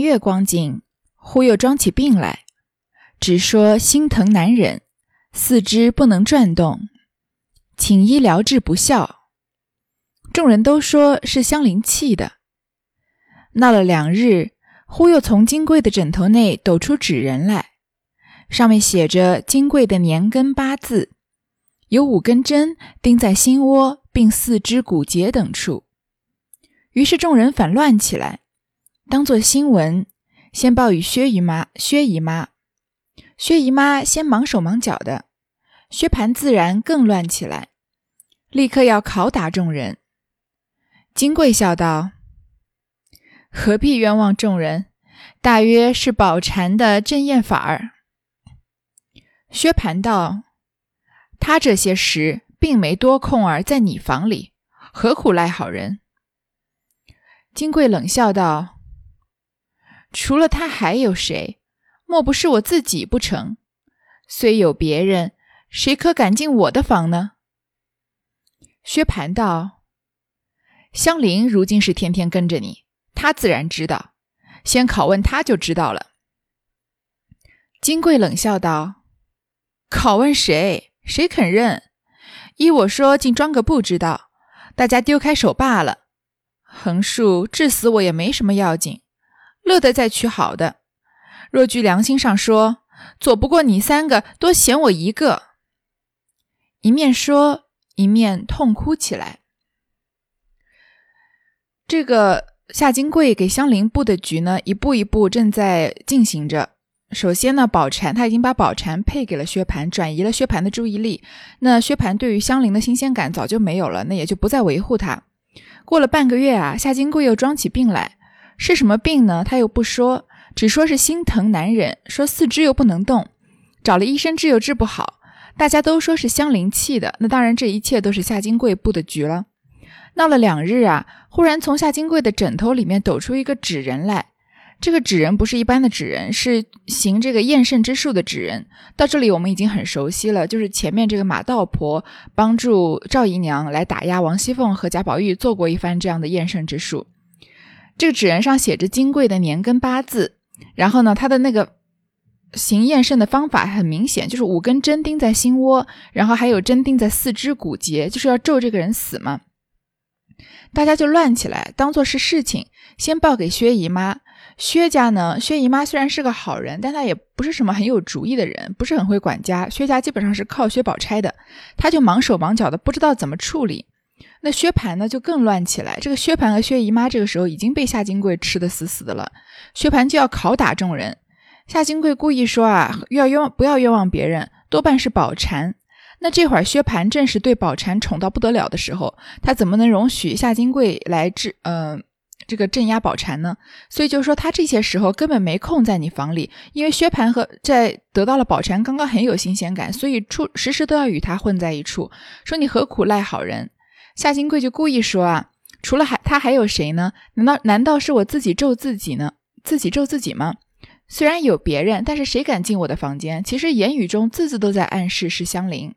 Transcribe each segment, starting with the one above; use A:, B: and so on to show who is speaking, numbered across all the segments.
A: 月光景，忽又装起病来，只说心疼难忍，四肢不能转动，请医疗治不效。众人都说是香菱气的。闹了两日，忽又从金贵的枕头内抖出纸人来，上面写着金贵的年根八字，有五根针钉在心窝，并四肢骨节等处。于是众人反乱起来，当做新闻，先报与薛姨妈。薛姨妈，薛姨妈先忙手忙脚的，薛蟠自然更乱起来，立刻要拷打众人。金贵笑道。何必冤枉众人？大约是宝蟾的镇宴法儿。薛蟠道：“他这些时并没多空儿在你房里，何苦赖好人？”金贵冷笑道：“除了他还有谁？莫不是我自己不成？虽有别人，谁可敢进我的房呢？”薛蟠道：“香菱如今是天天跟着你。”他自然知道，先拷问他就知道了。金贵冷笑道：“拷问谁？谁肯认？依我说，竟装个不知道，大家丢开手罢了。横竖治死我也没什么要紧，乐得再娶好的。若据良心上说，左不过你三个，多嫌我一个。”一面说，一面痛哭起来。这个。夏金贵给香菱布的局呢，一步一步正在进行着。首先呢，宝蟾他已经把宝蟾配给了薛蟠，转移了薛蟠的注意力。那薛蟠对于香菱的新鲜感早就没有了，那也就不再维护他。过了半个月啊，夏金贵又装起病来，是什么病呢？他又不说，只说是心疼难忍，说四肢又不能动，找了医生治又治不好。大家都说是香菱气的，那当然这一切都是夏金贵布的局了。闹了两日啊，忽然从夏金贵的枕头里面抖出一个纸人来。这个纸人不是一般的纸人，是行这个验肾之术的纸人。到这里我们已经很熟悉了，就是前面这个马道婆帮助赵姨娘来打压王熙凤和贾宝玉，做过一番这样的验肾之术。这个纸人上写着金贵的年根八字，然后呢，他的那个行验肾的方法很明显，就是五根针钉在心窝，然后还有针钉在四肢骨节，就是要咒这个人死嘛。大家就乱起来，当做是事情，先报给薛姨妈。薛家呢，薛姨妈虽然是个好人，但她也不是什么很有主意的人，不是很会管家。薛家基本上是靠薛宝钗的，她就忙手忙脚的，不知道怎么处理。那薛蟠呢，就更乱起来。这个薛蟠和薛姨妈这个时候已经被夏金贵吃的死死的了。薛蟠就要拷打众人，夏金贵故意说啊，要冤不要冤枉别人，多半是宝蟾。那这会儿薛蟠正是对宝蟾宠到不得了的时候，他怎么能容许夏金贵来治呃这个镇压宝蟾呢？所以就说他这些时候根本没空在你房里，因为薛蟠和在得到了宝蟾刚刚很有新鲜感，所以处时时都要与他混在一处。说你何苦赖好人？夏金贵就故意说啊，除了还他还有谁呢？难道难道是我自己咒自己呢？自己咒自己吗？虽然有别人，但是谁敢进我的房间？其实言语中字字都在暗示是香菱。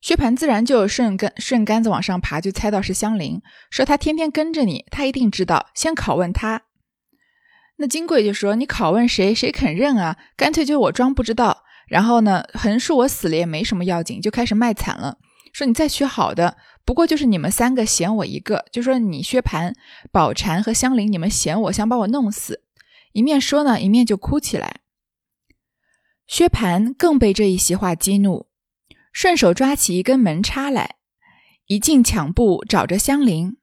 A: 薛蟠自然就顺根顺杆子往上爬，就猜到是香菱，说他天天跟着你，他一定知道。先拷问他。那金贵就说：“你拷问谁，谁肯认啊？干脆就我装不知道。然后呢，横竖我死了也没什么要紧，就开始卖惨了。说你再娶好的，不过就是你们三个嫌我一个，就说你薛蟠、宝蟾和香菱，你们嫌我，想把我弄死。一面说呢，一面就哭起来。薛蟠更被这一席话激怒。”顺手抓起一根门插来，一进抢步找着香菱，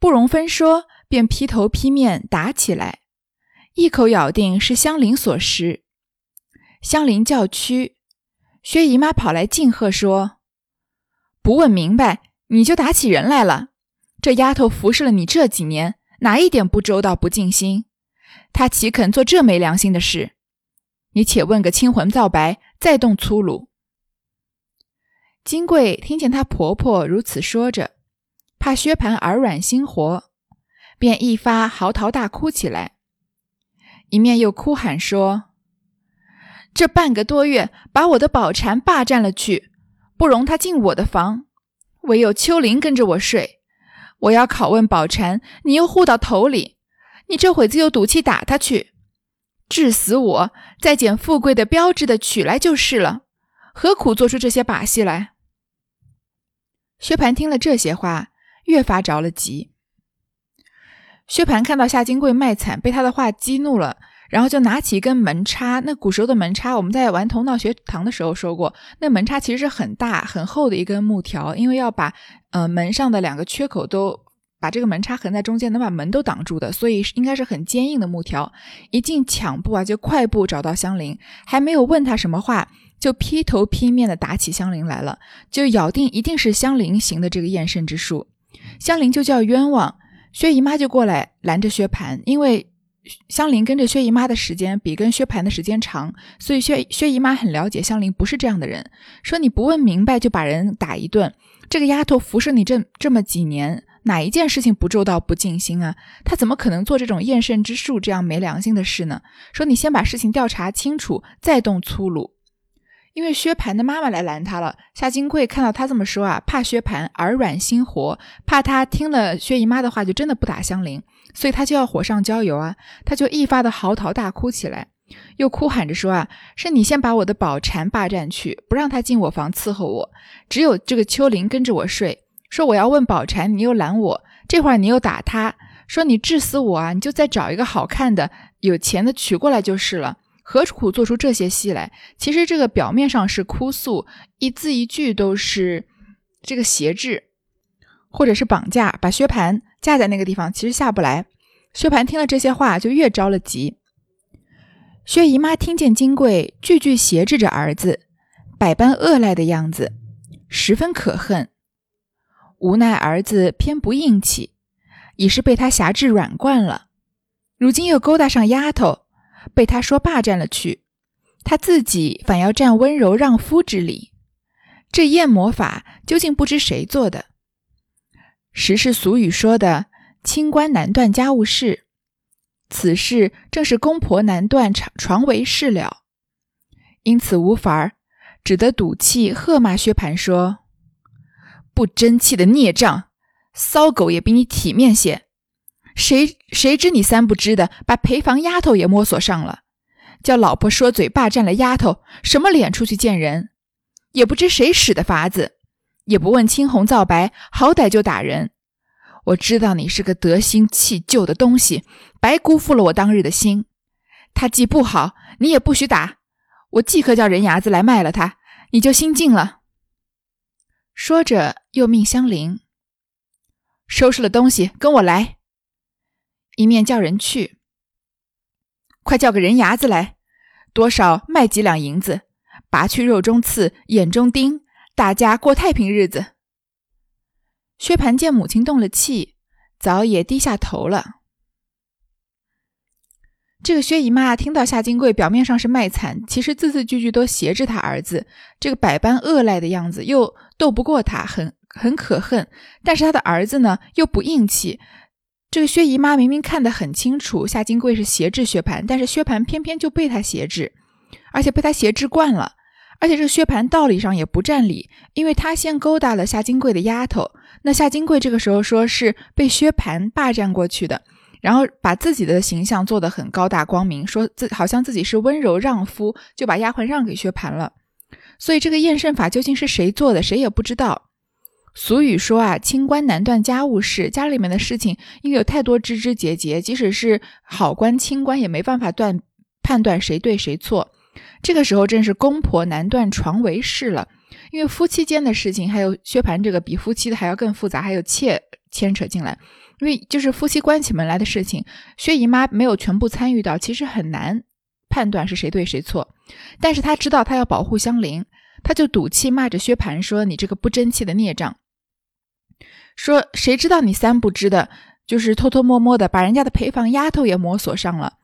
A: 不容分说，便劈头劈面打起来，一口咬定是香菱所施。香菱叫屈，薛姨妈跑来敬贺说：“不问明白，你就打起人来了。这丫头服侍了你这几年，哪一点不周到不尽心？她岂肯做这没良心的事？你且问个清魂皂白，再动粗鲁。”金贵听见她婆婆如此说着，怕薛蟠耳软心活，便一发嚎啕大哭起来，一面又哭喊说：“这半个多月把我的宝蟾霸占了去，不容她进我的房，唯有秋玲跟着我睡。我要拷问宝蟾，你又护到头里，你这会子又赌气打他去，治死我，再捡富贵的标志的取来就是了，何苦做出这些把戏来？薛蟠听了这些话，越发着了急。薛蟠看到夏金贵卖惨，被他的话激怒了，然后就拿起一根门叉。那古时候的门叉，我们在玩头闹学堂的时候说过，那门叉其实是很大很厚的一根木条，因为要把呃门上的两个缺口都把这个门叉横在中间，能把门都挡住的，所以应该是很坚硬的木条。一进抢步啊，就快步找到香菱，还没有问他什么话，就劈头劈面的打起香菱来了，就咬定一定是香菱行的这个验肾之术。香菱就叫冤枉。薛姨妈就过来拦着薛蟠，因为香菱跟着薛姨妈的时间比跟薛蟠的时间长，所以薛薛姨妈很了解香菱不是这样的人。说你不问明白就把人打一顿，这个丫头服侍你这这么几年，哪一件事情不周到不尽心啊？她怎么可能做这种验肾之术这样没良心的事呢？说你先把事情调查清楚，再动粗鲁。因为薛蟠的妈妈来拦他了，夏金贵看到他这么说啊，怕薛蟠耳软心活，怕他听了薛姨妈的话就真的不打香菱，所以他就要火上浇油啊，他就一发的嚎啕大哭起来，又哭喊着说啊，是你先把我的宝蟾霸占去，不让他进我房伺候我，只有这个秋林跟着我睡，说我要问宝蟾，你又拦我，这会儿你又打他，说你治死我啊，你就再找一个好看的、有钱的娶过来就是了。何苦做出这些戏来？其实这个表面上是哭诉，一字一句都是这个挟制，或者是绑架，把薛蟠架在那个地方，其实下不来。薛蟠听了这些话，就越着了急。薛姨妈听见金贵句句挟制着儿子，百般恶赖的样子，十分可恨。无奈儿子偏不硬气，已是被他挟制软惯了，如今又勾搭上丫头。被他说霸占了去，他自己反要占温柔让夫之理，这验魔法究竟不知谁做的？实是俗语说的“清官难断家务事”，此事正是公婆难断床床为事了。因此无法儿，只得赌气喝骂薛蟠说：“不争气的孽障，骚狗也比你体面些。”谁谁知你三不知的，把陪房丫头也摸索上了，叫老婆说嘴霸占了丫头，什么脸出去见人？也不知谁使的法子，也不问青红皂白，好歹就打人。我知道你是个得心弃旧的东西，白辜负了我当日的心。他既不好，你也不许打。我即刻叫人牙子来卖了他，你就心静了。说着，又命香菱收拾了东西，跟我来。一面叫人去，快叫个人牙子来，多少卖几两银子，拔去肉中刺，眼中钉，大家过太平日子。薛蟠见母亲动了气，早也低下头了。这个薛姨妈听到夏金贵表面上是卖惨，其实字字句句都挟制他儿子，这个百般恶赖的样子，又斗不过他，很很可恨。但是他的儿子呢，又不硬气。这个薛姨妈明明看得很清楚，夏金贵是挟制薛蟠，但是薛蟠偏偏就被他挟制，而且被他挟制惯了。而且这个薛蟠道理上也不占理，因为他先勾搭了夏金贵的丫头，那夏金贵这个时候说是被薛蟠霸占过去的，然后把自己的形象做得很高大光明，说自好像自己是温柔让夫，就把丫鬟让给薛蟠了。所以这个验肾法究竟是谁做的，谁也不知道。俗语说啊，清官难断家务事。家里面的事情，因为有太多枝枝节节，即使是好官清官，也没办法断判断谁对谁错。这个时候正是公婆难断床为事了，因为夫妻间的事情，还有薛蟠这个比夫妻的还要更复杂，还有妾牵扯进来。因为就是夫妻关起门来的事情，薛姨妈没有全部参与到，其实很难判断是谁对谁错。但是她知道，她要保护香菱，她就赌气骂着薛蟠说：“你这个不争气的孽障！”说谁知道你三不知的，就是偷偷摸摸的把人家的陪房丫头也摸索上了，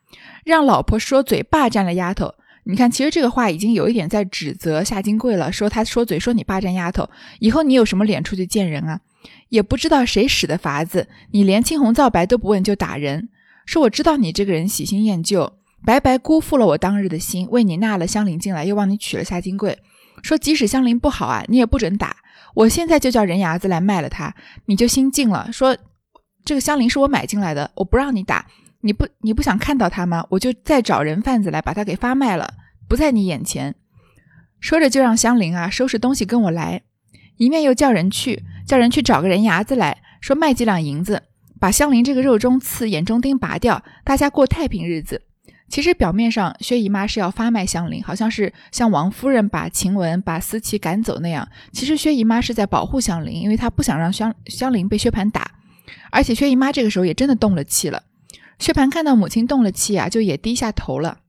A: 让老婆说嘴霸占了丫头。你看，其实这个话已经有一点在指责夏金贵了，说他说嘴说你霸占丫头，以后你有什么脸出去见人啊？也不知道谁使的法子，你连青红皂白都不问就打人。说我知道你这个人喜新厌旧，白白辜负了我当日的心，为你纳了香菱进来，又帮你娶了夏金贵。说即使香菱不好啊，你也不准打。我现在就叫人牙子来卖了他，你就心静了。说这个香菱是我买进来的，我不让你打，你不你不想看到他吗？我就再找人贩子来把他给发卖了，不在你眼前。说着就让香菱啊收拾东西跟我来，一面又叫人去叫人去找个人牙子来说卖几两银子，把香菱这个肉中刺、眼中钉拔掉，大家过太平日子。其实表面上薛姨妈是要发卖香菱，好像是像王夫人把晴雯、把思琪赶走那样。其实薛姨妈是在保护香菱，因为她不想让香香菱被薛蟠打。而且薛姨妈这个时候也真的动了气了。薛蟠看到母亲动了气啊，就也低下头了。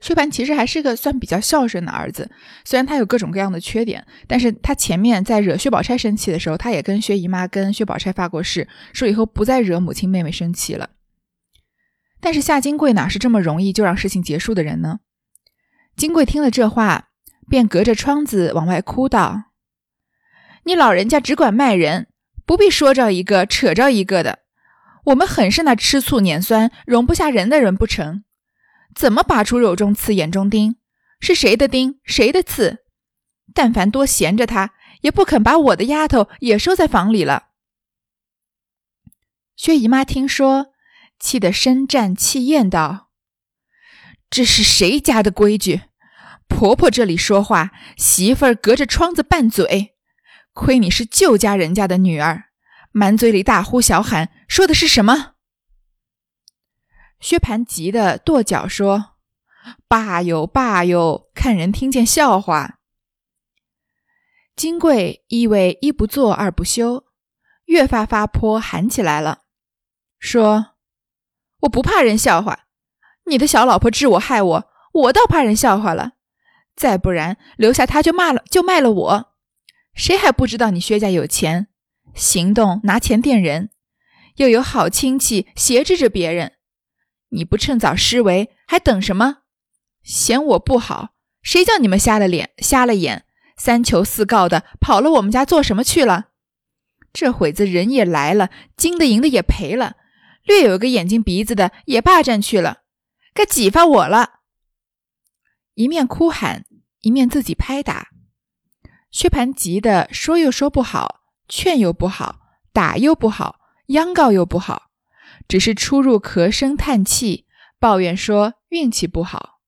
A: 薛蟠其实还是个算比较孝顺的儿子，虽然他有各种各样的缺点，但是他前面在惹薛宝钗生气的时候，他也跟薛姨妈、跟薛宝钗发过誓，说以后不再惹母亲妹妹生气了。但是夏金贵哪是这么容易就让事情结束的人呢？金贵听了这话，便隔着窗子往外哭道：“你老人家只管卖人，不必说着一个扯着一个的。我们很是那吃醋撵酸、容不下人的人不成？怎么拔出肉中刺、眼中钉？是谁的钉，谁的刺？但凡多闲着他，也不肯把我的丫头也收在房里了。”薛姨妈听说。气得深战气咽道：“这是谁家的规矩？婆婆这里说话，媳妇儿隔着窗子拌嘴。亏你是舅家人家的女儿，满嘴里大呼小喊，说的是什么？”薛蟠急得跺脚说：“罢哟罢哟，看人听见笑话。”金贵意味一不做二不休，越发发泼喊起来了，说。我不怕人笑话，你的小老婆治我害我，我倒怕人笑话了。再不然留下他就骂了，就卖了我。谁还不知道你薛家有钱，行动拿钱垫人，又有好亲戚挟制着别人。你不趁早施为，还等什么？嫌我不好，谁叫你们瞎了脸、瞎了眼，三求四告的跑了我们家做什么去了？这会子人也来了，金的银的也赔了。略有个眼睛鼻子的也霸占去了，该挤发我了。一面哭喊，一面自己拍打。薛蟠急得说又说不好，劝又不好，打又不好，央告又不好，只是出入咳声叹气，抱怨说运气不好。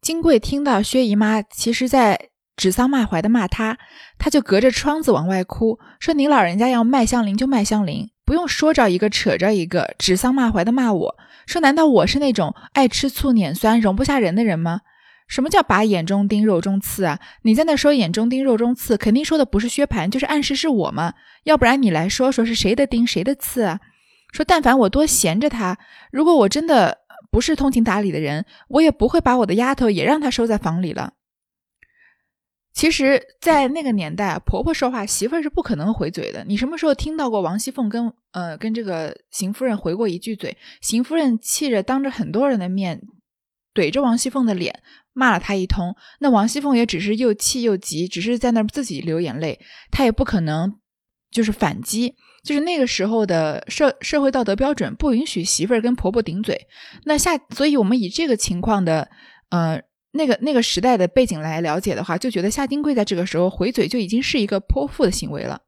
A: 金贵听到薛姨妈其实在指桑骂槐的骂他，他就隔着窗子往外哭，说：“您老人家要卖香菱就卖香菱。”不用说着一个扯着一个指桑骂槐的骂我说，难道我是那种爱吃醋撵酸容不下人的人吗？什么叫把眼中钉肉中刺啊？你在那说眼中钉肉中刺，肯定说的不是薛蟠，就是暗示是我嘛。要不然你来说说是谁的钉谁的刺啊？说但凡我多闲着他，如果我真的不是通情达理的人，我也不会把我的丫头也让他收在房里了。其实，在那个年代，婆婆说话，媳妇儿是不可能回嘴的。你什么时候听到过王熙凤跟呃跟这个邢夫人回过一句嘴？邢夫人气着当着很多人的面怼着王熙凤的脸骂了她一通，那王熙凤也只是又气又急，只是在那儿自己流眼泪，她也不可能就是反击。就是那个时候的社社会道德标准不允许媳妇儿跟婆婆顶嘴。那下，所以我们以这个情况的呃。那个那个时代的背景来了解的话，就觉得夏金贵在这个时候回嘴就已经是一个泼妇的行为了。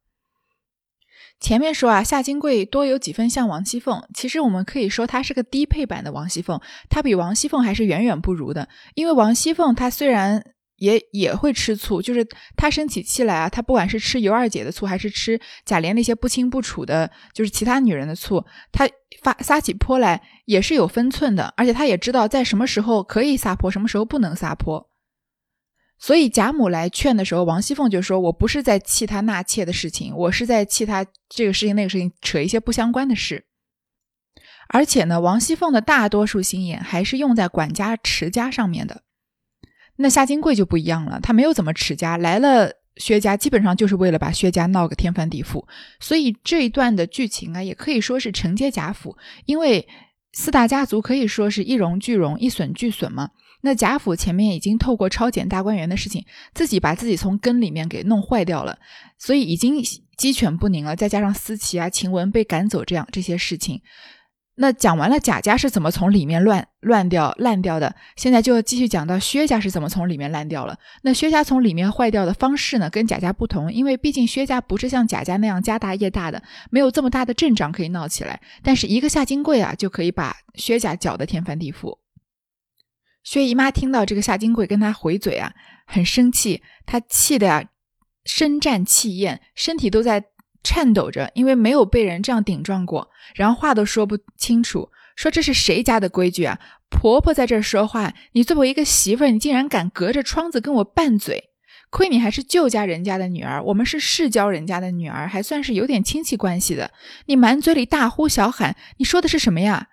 A: 前面说啊，夏金贵多有几分像王熙凤，其实我们可以说她是个低配版的王熙凤，她比王熙凤还是远远不如的。因为王熙凤她虽然也也会吃醋，就是她生起气来啊，她不管是吃尤二姐的醋，还是吃贾琏那些不清不楚的，就是其他女人的醋，她。发撒起泼来也是有分寸的，而且她也知道在什么时候可以撒泼，什么时候不能撒泼。所以贾母来劝的时候，王熙凤就说：“我不是在气他纳妾的事情，我是在气他这个事情那个事情扯一些不相关的事。”而且呢，王熙凤的大多数心眼还是用在管家持家上面的。那夏金贵就不一样了，他没有怎么持家，来了。薛家基本上就是为了把薛家闹个天翻地覆，所以这一段的剧情啊，也可以说是承接贾府，因为四大家族可以说是一荣俱荣，一损俱损嘛。那贾府前面已经透过抄检大观园的事情，自己把自己从根里面给弄坏掉了，所以已经鸡犬不宁了。再加上思琪啊、晴雯被赶走这样这些事情，那讲完了贾家是怎么从里面乱乱掉烂掉的，现在就要继续讲到薛家是怎么从里面烂掉了。那薛家从里面坏掉的方式呢，跟贾家不同，因为毕竟薛家不是像贾家那样家大业大的，没有这么大的阵仗可以闹起来。但是一个夏金贵啊，就可以把薛家搅得天翻地覆。薛姨妈听到这个夏金贵跟她回嘴啊，很生气，她气的呀，身战气焰，身体都在。颤抖着，因为没有被人这样顶撞过，然后话都说不清楚，说这是谁家的规矩啊？婆婆在这说话，你作为一个媳妇儿，你竟然敢隔着窗子跟我拌嘴？亏你还是舅家人家的女儿，我们是世交人家的女儿，还算是有点亲戚关系的。你满嘴里大呼小喊，你说的是什么呀？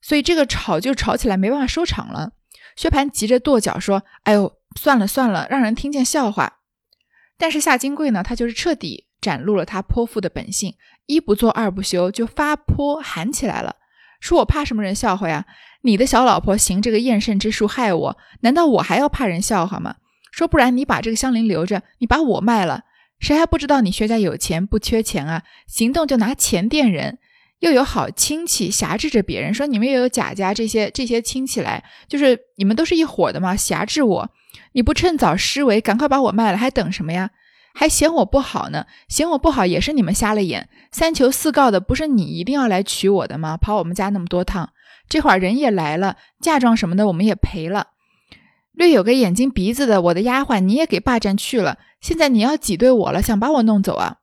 A: 所以这个吵就吵起来，没办法收场了。薛蟠急着跺脚说：“哎呦，算了算了，让人听见笑话。”但是夏金贵呢，他就是彻底。展露了他泼妇的本性，一不做二不休，就发泼喊起来了，说我怕什么人笑话呀？你的小老婆行这个厌胜之术害我，难道我还要怕人笑话吗？说不然你把这个香菱留着，你把我卖了，谁还不知道你薛家有钱不缺钱啊？行动就拿钱垫人，又有好亲戚挟制着别人，说你们也有贾家这些这些亲戚来，就是你们都是一伙的嘛，挟制我，你不趁早施为，赶快把我卖了，还等什么呀？还嫌我不好呢？嫌我不好也是你们瞎了眼，三求四告的不是你一定要来娶我的吗？跑我们家那么多趟，这会儿人也来了，嫁妆什么的我们也赔了。略有个眼睛鼻子的我的丫鬟你也给霸占去了，现在你要挤兑我了，想把我弄走啊？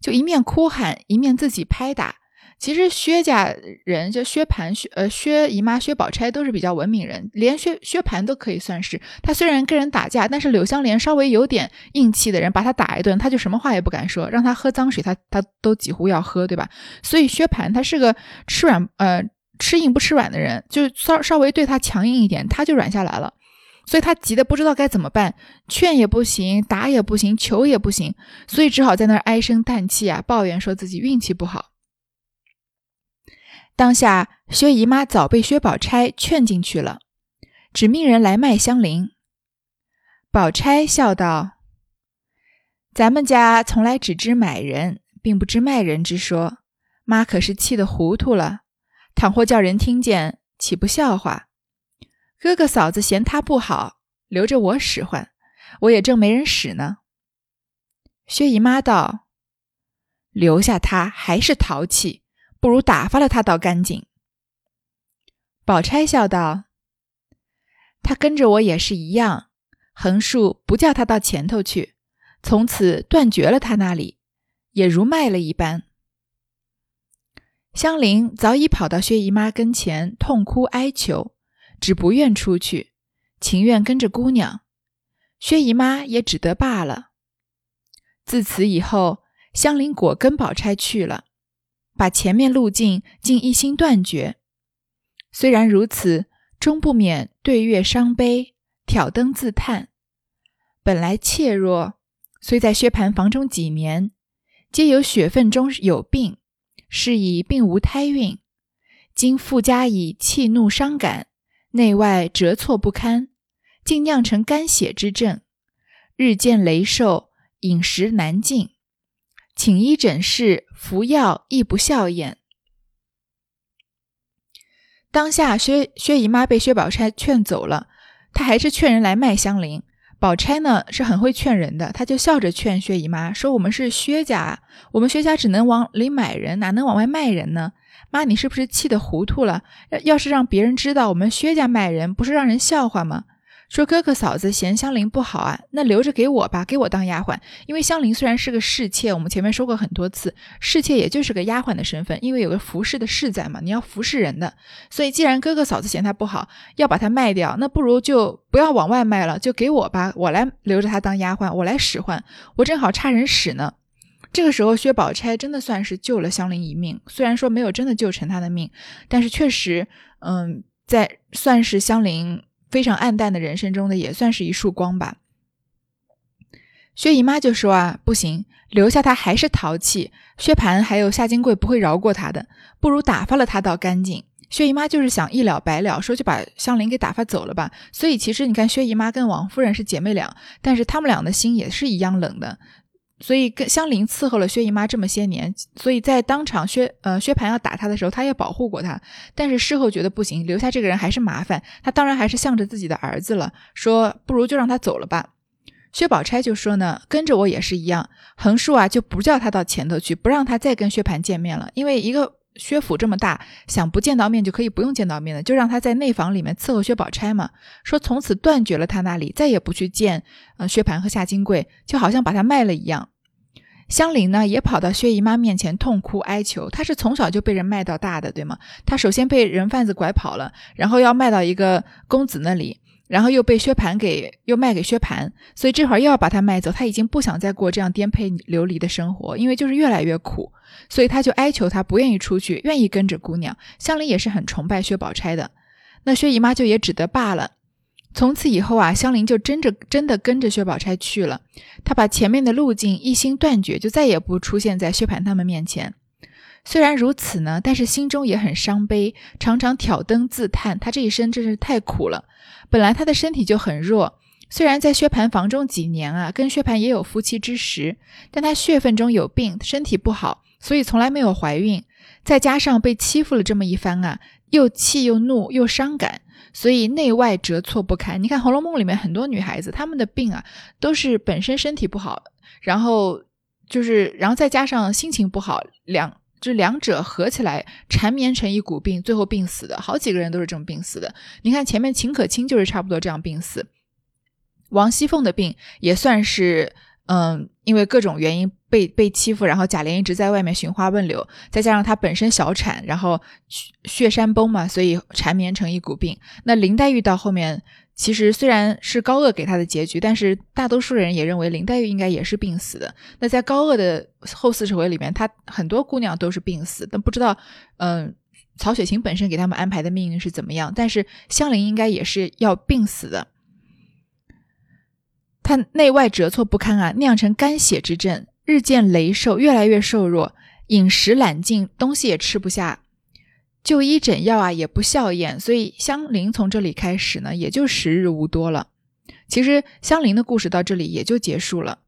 A: 就一面哭喊，一面自己拍打。其实薛家人就薛蟠、薛呃薛姨妈、薛宝钗都是比较文明人，连薛薛蟠都可以算是。他虽然跟人打架，但是柳香莲稍微有点硬气的人，把他打一顿，他就什么话也不敢说。让他喝脏水，他他都几乎要喝，对吧？所以薛蟠他是个吃软呃吃硬不吃软的人，就稍稍微对他强硬一点，他就软下来了。所以他急得不知道该怎么办，劝也不行，打也不行，求也不行，所以只好在那儿唉声叹气啊，抱怨说自己运气不好。当下，薛姨妈早被薛宝钗劝进去了，只命人来卖香菱。宝钗笑道：“咱们家从来只知买人，并不知卖人之说。妈可是气得糊涂了，倘或叫人听见，岂不笑话？哥哥嫂子嫌他不好，留着我使唤，我也正没人使呢。”薛姨妈道：“留下他还是淘气。”不如打发了他倒干净。宝钗笑道：“他跟着我也是一样，横竖不叫他到前头去，从此断绝了他那里，也如卖了一般。”香菱早已跑到薛姨妈跟前，痛哭哀求，只不愿出去，情愿跟着姑娘。薛姨妈也只得罢了。自此以后，香菱果跟宝钗去了。把前面路径竟一心断绝，虽然如此，终不免对月伤悲，挑灯自叹。本来怯弱，虽在薛蟠房中几年，皆有血分中有病，是以并无胎孕。今复加以气怒伤感，内外折挫不堪，竟酿成肝血之症，日渐羸瘦，饮食难进。请医诊视，服药亦不效验。当下薛薛姨妈被薛宝钗劝走了，她还是劝人来卖香菱。宝钗呢是很会劝人的，她就笑着劝薛姨妈说：“我们是薛家，我们薛家只能往里买人，哪能往外卖人呢？妈，你是不是气得糊涂了？要是让别人知道我们薛家卖人，不是让人笑话吗？”说哥哥嫂子嫌香菱不好啊，那留着给我吧，给我当丫鬟。因为香菱虽然是个侍妾，我们前面说过很多次，侍妾也就是个丫鬟的身份，因为有个服侍的侍在嘛，你要服侍人的。所以既然哥哥嫂子嫌她不好，要把她卖掉，那不如就不要往外卖了，就给我吧，我来留着她当丫鬟，我来使唤，我正好差人使呢。这个时候，薛宝钗真的算是救了香菱一命，虽然说没有真的救成她的命，但是确实，嗯，在算是香菱。非常暗淡的人生中的也算是一束光吧。薛姨妈就说啊，不行，留下他还是淘气。薛蟠还有夏金贵不会饶过他的，不如打发了他倒干净。薛姨妈就是想一了百了，说就把香菱给打发走了吧。所以其实你看，薛姨妈跟王夫人是姐妹俩，但是她们俩的心也是一样冷的。所以跟香菱伺候了薛姨妈这么些年，所以在当场薛呃薛蟠要打她的时候，她也保护过她。但是事后觉得不行，留下这个人还是麻烦，他当然还是向着自己的儿子了，说不如就让他走了吧。薛宝钗就说呢，跟着我也是一样，横竖啊就不叫他到前头去，不让他再跟薛蟠见面了，因为一个。薛府这么大，想不见到面就可以不用见到面的，就让他在内房里面伺候薛宝钗嘛。说从此断绝了他那里，再也不去见呃薛蟠和夏金桂，就好像把他卖了一样。香菱呢也跑到薛姨妈面前痛哭哀求，她是从小就被人卖到大的，对吗？她首先被人贩子拐跑了，然后要卖到一个公子那里。然后又被薛蟠给又卖给薛蟠，所以这会儿又要把他卖走。他已经不想再过这样颠沛流离的生活，因为就是越来越苦，所以他就哀求他不愿意出去，愿意跟着姑娘。香菱也是很崇拜薛宝钗的，那薛姨妈就也只得罢了。从此以后啊，香菱就真着真的跟着薛宝钗去了。她把前面的路径一心断绝，就再也不出现在薛蟠他们面前。虽然如此呢，但是心中也很伤悲，常常挑灯自叹。他这一生真是太苦了。本来他的身体就很弱，虽然在薛蟠房中几年啊，跟薛蟠也有夫妻之实，但他血分中有病，身体不好，所以从来没有怀孕。再加上被欺负了这么一番啊，又气又怒又伤感，所以内外折挫不堪。你看《红楼梦》里面很多女孩子，她们的病啊，都是本身身体不好，然后就是，然后再加上心情不好，两。这两者合起来缠绵成一股病，最后病死的好几个人都是这么病死的。你看前面秦可卿就是差不多这样病死。王熙凤的病也算是，嗯，因为各种原因被被欺负，然后贾琏一直在外面寻花问柳，再加上他本身小产，然后血血山崩嘛，所以缠绵成一股病。那林黛玉到后面。其实虽然是高鹗给他的结局，但是大多数人也认为林黛玉应该也是病死的。那在高鹗的后四十回里面，他很多姑娘都是病死，但不知道，嗯，曹雪芹本身给他们安排的命运是怎么样。但是香菱应该也是要病死的，他内外折挫不堪啊，酿成肝血之症，日渐羸瘦，越来越瘦弱，饮食懒进，东西也吃不下。就医诊药啊，也不效验，所以香菱从这里开始呢，也就时日无多了。其实香菱的故事到这里也就结束了。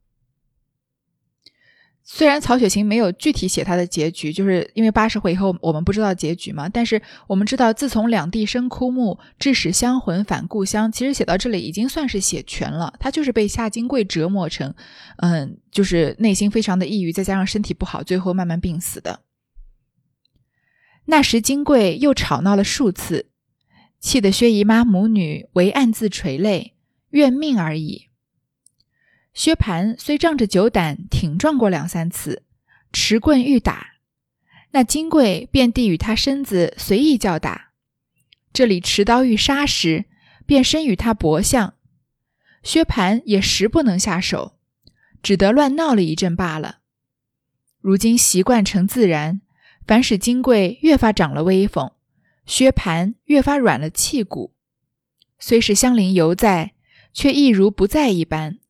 A: 虽然曹雪芹没有具体写他的结局，就是因为八十回以后我们不知道结局嘛，但是我们知道，自从两地生枯木，致使香魂返故乡，其实写到这里已经算是写全了。他就是被夏金桂折磨成，嗯，就是内心非常的抑郁，再加上身体不好，最后慢慢病死的。那时金贵又吵闹了数次，气得薛姨妈母女唯暗自垂泪，怨命而已。薛蟠虽仗着酒胆挺撞过两三次，持棍欲打，那金贵便递与他身子随意叫打。这里持刀欲杀时，便身与他搏相，薛蟠也实不能下手，只得乱闹了一阵罢了。如今习惯成自然。反使金贵越发长了威风，薛蟠越发软了气骨。虽是相邻犹在，却亦如不在一般。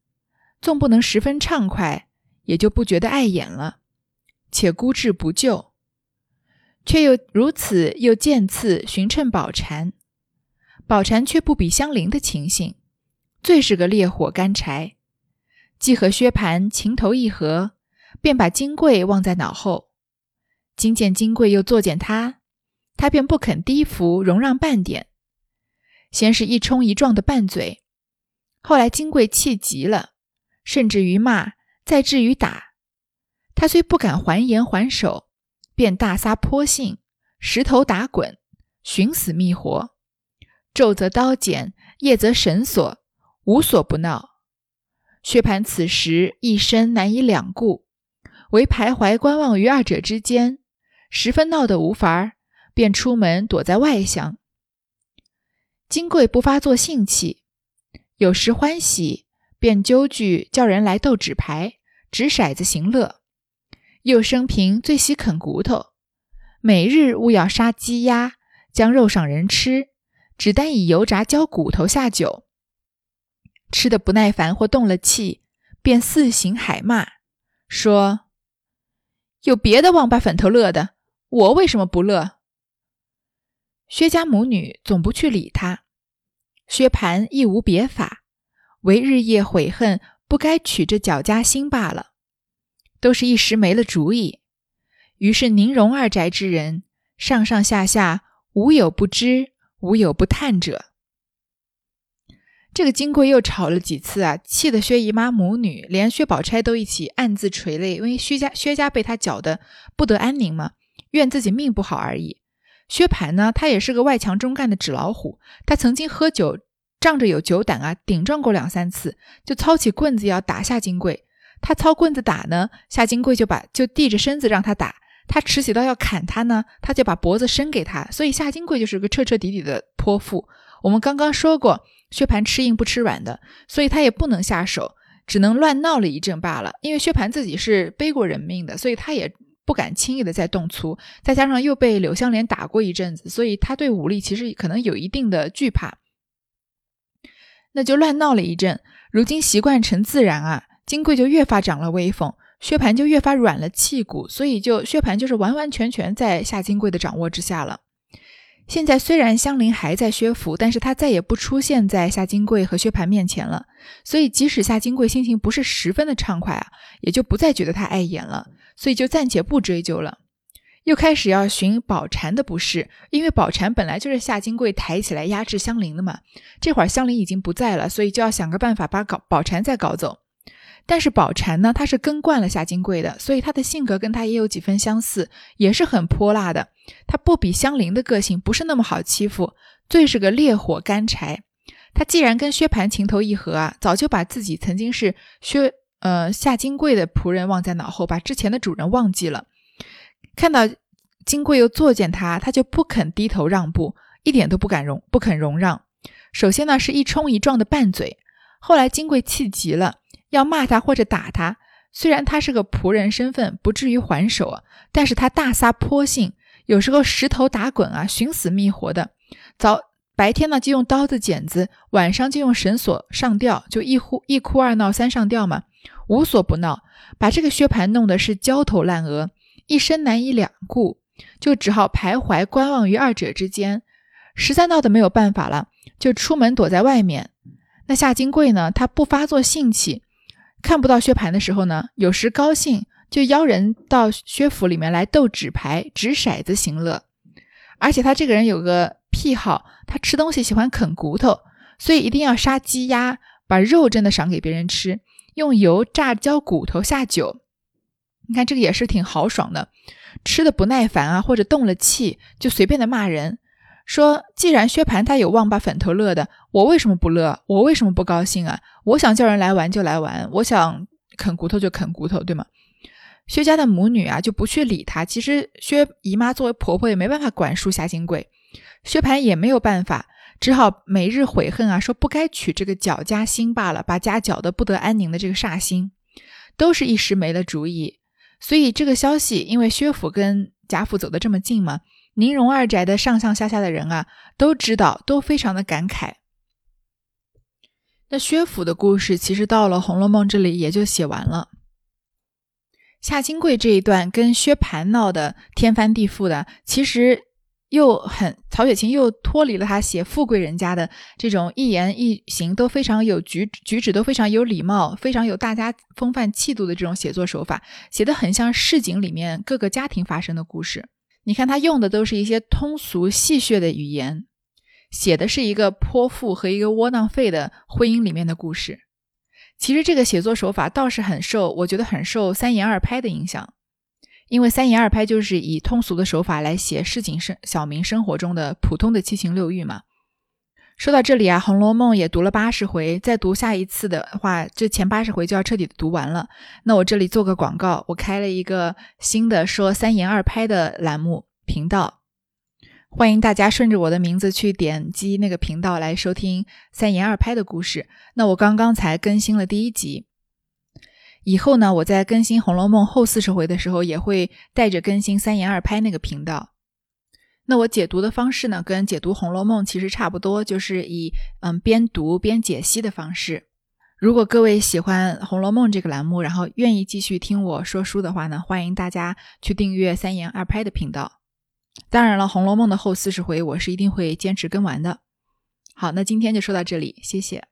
A: 纵不能十分畅快，也就不觉得碍眼了。且孤志不救，却又如此又渐次寻趁宝蟾。宝蟾却不比香菱的情形，最是个烈火干柴。既和薛蟠情投意合，便把金贵忘在脑后。今见金贵又作践他，他便不肯低服容让半点。先是一冲一撞的拌嘴，后来金贵气急了，甚至于骂，再至于打。他虽不敢还言还手，便大撒泼性，石头打滚，寻死觅活，昼则刀剪，夜则绳索，无所不闹。薛蟠此时一身难以两顾，唯徘徊观望于二者之间。十分闹得无法儿，便出门躲在外厢。金贵不发作兴气，有时欢喜，便揪句叫人来斗纸牌、掷骰子行乐。又生平最喜啃骨头，每日务要杀鸡鸭，将肉赏人吃，只单以油炸浇骨头下酒。吃的不耐烦或动了气，便四行海骂，说：“有别的王八粉头乐的。”我为什么不乐？薛家母女总不去理他，薛蟠亦无别法，唯日夜悔恨不该娶这脚家心罢了。都是一时没了主意。于是宁荣二宅之人上上下下无有不知，无有不叹者。这个金贵又吵了几次啊，气得薛姨妈母女连薛宝钗都一起暗自垂泪，因为薛家薛家被他搅得不得安宁嘛，怨自己命不好而已。薛蟠呢，他也是个外强中干的纸老虎，他曾经喝酒仗着有酒胆啊，顶撞过两三次，就操起棍子要打夏金贵。他操棍子打呢，夏金贵就把就递着身子让他打。他持起刀要砍他呢，他就把脖子伸给他。所以夏金贵就是个彻彻底底的泼妇。我们刚刚说过，薛蟠吃硬不吃软的，所以他也不能下手，只能乱闹了一阵罢了。因为薛蟠自己是背过人命的，所以他也不敢轻易的再动粗。再加上又被柳湘莲打过一阵子，所以他对武力其实可能有一定的惧怕。那就乱闹了一阵，如今习惯成自然啊。金贵就越发长了威风，薛蟠就越发软了气骨，所以就薛蟠就是完完全全在夏金贵的掌握之下了。现在虽然香菱还在薛府，但是他再也不出现在夏金贵和薛蟠面前了，所以即使夏金贵心情不是十分的畅快啊，也就不再觉得他碍眼了，所以就暂且不追究了。又开始要寻宝蟾的不是，因为宝蟾本来就是夏金贵抬起来压制香菱的嘛，这会儿香菱已经不在了，所以就要想个办法把搞宝蟾再搞走。但是宝蟾呢，他是跟惯了夏金贵的，所以他的性格跟他也有几分相似，也是很泼辣的。他不比香菱的个性不是那么好欺负，最是个烈火干柴。他既然跟薛蟠情投意合啊，早就把自己曾经是薛呃夏金贵的仆人忘在脑后，把之前的主人忘记了。看到金贵又作践他，他就不肯低头让步，一点都不敢容不肯容让。首先呢是一冲一撞的拌嘴，后来金贵气急了。要骂他或者打他，虽然他是个仆人身份，不至于还手啊，但是他大撒泼性，有时候石头打滚啊，寻死觅活的。早白天呢就用刀子剪子，晚上就用绳索上吊，就一呼一哭二闹三上吊嘛，无所不闹，把这个薛蟠弄得是焦头烂额，一生难以两顾，就只好徘徊观望于二者之间，实在闹得没有办法了，就出门躲在外面。那夏金贵呢，他不发作性气。看不到薛蟠的时候呢，有时高兴就邀人到薛府里面来斗纸牌、掷骰子行乐。而且他这个人有个癖好，他吃东西喜欢啃骨头，所以一定要杀鸡鸭，把肉真的赏给别人吃，用油炸焦骨头下酒。你看这个也是挺豪爽的，吃的不耐烦啊，或者动了气就随便的骂人。说，既然薛蟠他有望把粉头乐的，我为什么不乐？我为什么不高兴啊？我想叫人来玩就来玩，我想啃骨头就啃骨头，对吗？薛家的母女啊就不去理他。其实薛姨妈作为婆婆也没办法管束夏金贵，薛蟠也没有办法，只好每日悔恨啊，说不该娶这个搅家心罢了，把家搅得不得安宁的这个煞星，都是一时没了主意。所以这个消息，因为薛府跟贾府走得这么近嘛。宁荣二宅的上上下下的人啊，都知道，都非常的感慨。那薛府的故事其实到了《红楼梦》这里也就写完了。夏金桂这一段跟薛蟠闹得天翻地覆的，其实又很曹雪芹又脱离了他写富贵人家的这种一言一行都非常有举举止都非常有礼貌、非常有大家风范气度的这种写作手法，写的很像市井里面各个家庭发生的故事。你看他用的都是一些通俗戏谑的语言，写的是一个泼妇和一个窝囊废的婚姻里面的故事。其实这个写作手法倒是很受，我觉得很受三言二拍的影响，因为三言二拍就是以通俗的手法来写市井生小民生活中的普通的七情六欲嘛。说到这里啊，《红楼梦》也读了八十回，再读下一次的话，这前八十回就要彻底的读完了。那我这里做个广告，我开了一个新的说三言二拍的栏目频道，欢迎大家顺着我的名字去点击那个频道来收听三言二拍的故事。那我刚刚才更新了第一集，以后呢，我在更新《红楼梦》后四十回的时候，也会带着更新三言二拍那个频道。那我解读的方式呢，跟解读《红楼梦》其实差不多，就是以嗯边读边解析的方式。如果各位喜欢《红楼梦》这个栏目，然后愿意继续听我说书的话呢，欢迎大家去订阅三言二拍的频道。当然了，《红楼梦》的后四十回我是一定会坚持更完的。好，那今天就说到这里，谢谢。